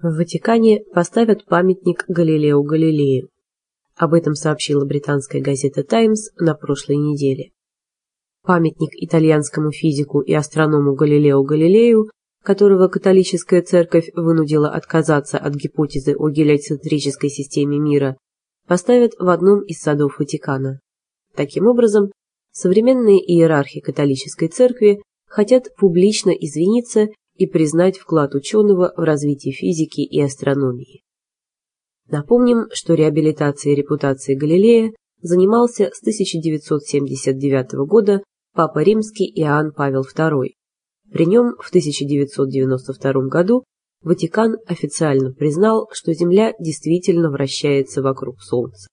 В Ватикане поставят памятник Галилео Галилею. Об этом сообщила британская газета «Таймс» на прошлой неделе. Памятник итальянскому физику и астроному Галилео Галилею, которого католическая церковь вынудила отказаться от гипотезы о гелиоцентрической системе мира, поставят в одном из садов Ватикана. Таким образом, современные иерархи католической церкви хотят публично извиниться и признать вклад ученого в развитие физики и астрономии. Напомним, что реабилитацией репутации Галилея занимался с 1979 года Папа Римский Иоанн Павел II. При нем в 1992 году Ватикан официально признал, что Земля действительно вращается вокруг Солнца.